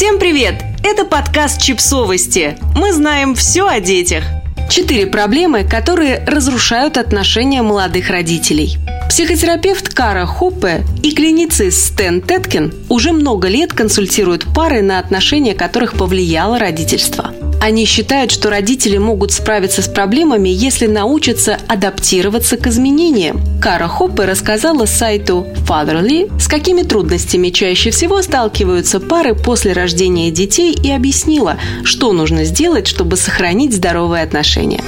Всем привет! Это подкаст «Чипсовости». Мы знаем все о детях. Четыре проблемы, которые разрушают отношения молодых родителей. Психотерапевт Кара Хоппе и клиницист Стэн Теткин уже много лет консультируют пары, на отношения которых повлияло родительство. Они считают, что родители могут справиться с проблемами, если научатся адаптироваться к изменениям. Кара Хоппе рассказала сайту Fatherly, с какими трудностями чаще всего сталкиваются пары после рождения детей и объяснила, что нужно сделать, чтобы сохранить здоровые отношения.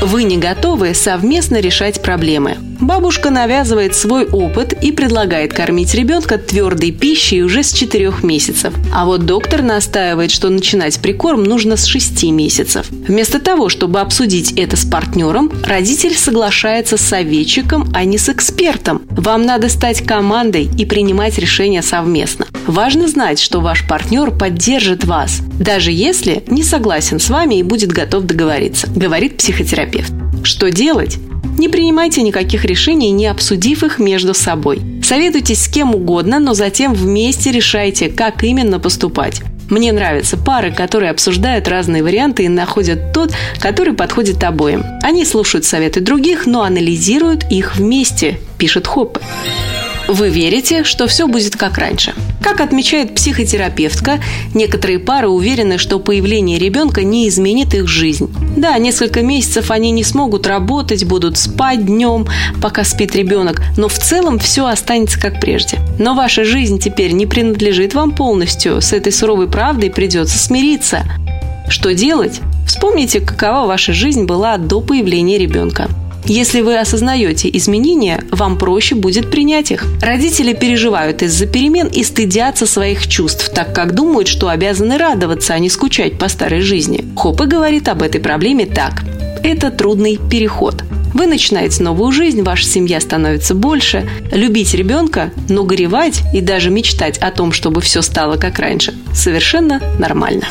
Вы не готовы совместно решать проблемы. Бабушка навязывает свой опыт и предлагает кормить ребенка твердой пищей уже с 4 месяцев. А вот доктор настаивает, что начинать прикорм нужно с 6 месяцев. Вместо того, чтобы обсудить это с партнером, родитель соглашается с советчиком, а не с экспертом. Вам надо стать командой и принимать решения совместно. Важно знать, что ваш партнер поддержит вас, даже если не согласен с вами и будет готов договориться, говорит психотерапевт. Что делать? Не принимайте никаких решений, не обсудив их между собой. Советуйтесь с кем угодно, но затем вместе решайте, как именно поступать. Мне нравятся пары, которые обсуждают разные варианты и находят тот, который подходит обоим. Они слушают советы других, но анализируют их вместе, пишет Хоппе. Вы верите, что все будет как раньше. Как отмечает психотерапевтка, некоторые пары уверены, что появление ребенка не изменит их жизнь. Да, несколько месяцев они не смогут работать, будут спать днем, пока спит ребенок, но в целом все останется как прежде. Но ваша жизнь теперь не принадлежит вам полностью, с этой суровой правдой придется смириться. Что делать? Вспомните, какова ваша жизнь была до появления ребенка. Если вы осознаете изменения, вам проще будет принять их. Родители переживают из-за перемен и стыдятся своих чувств, так как думают, что обязаны радоваться, а не скучать по старой жизни. Хоппе говорит об этой проблеме так. Это трудный переход. Вы начинаете новую жизнь, ваша семья становится больше. Любить ребенка, но горевать и даже мечтать о том, чтобы все стало как раньше, совершенно нормально.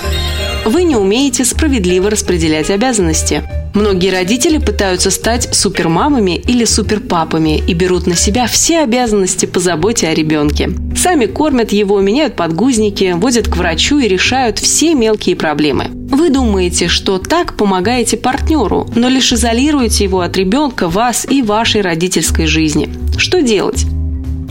Вы не умеете справедливо распределять обязанности. Многие родители пытаются стать супермамами или суперпапами и берут на себя все обязанности по заботе о ребенке. Сами кормят его, меняют подгузники, водят к врачу и решают все мелкие проблемы. Вы думаете, что так помогаете партнеру, но лишь изолируете его от ребенка, вас и вашей родительской жизни. Что делать?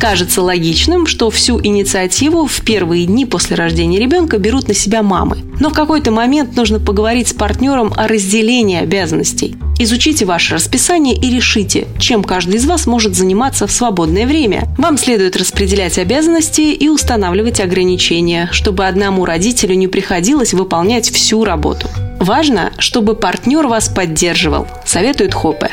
Кажется логичным, что всю инициативу в первые дни после рождения ребенка берут на себя мамы. Но в какой-то момент нужно поговорить с партнером о разделении обязанностей. Изучите ваше расписание и решите, чем каждый из вас может заниматься в свободное время. Вам следует распределять обязанности и устанавливать ограничения, чтобы одному родителю не приходилось выполнять всю работу. Важно, чтобы партнер вас поддерживал, советует Хопе.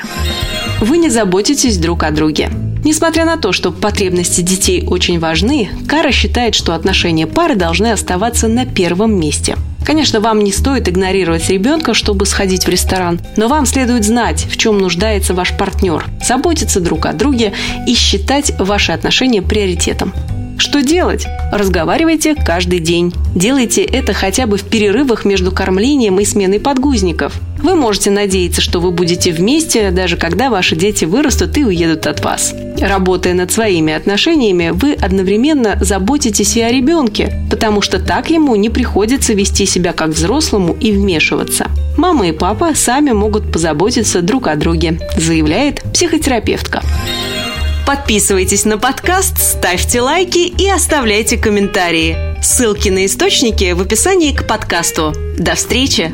Вы не заботитесь друг о друге. Несмотря на то, что потребности детей очень важны, Кара считает, что отношения пары должны оставаться на первом месте. Конечно, вам не стоит игнорировать ребенка, чтобы сходить в ресторан, но вам следует знать, в чем нуждается ваш партнер, заботиться друг о друге и считать ваши отношения приоритетом. Что делать? Разговаривайте каждый день. Делайте это хотя бы в перерывах между кормлением и сменой подгузников. Вы можете надеяться, что вы будете вместе, даже когда ваши дети вырастут и уедут от вас. Работая над своими отношениями, вы одновременно заботитесь и о ребенке, потому что так ему не приходится вести себя как взрослому и вмешиваться. Мама и папа сами могут позаботиться друг о друге, заявляет психотерапевтка. Подписывайтесь на подкаст, ставьте лайки и оставляйте комментарии. Ссылки на источники в описании к подкасту. До встречи!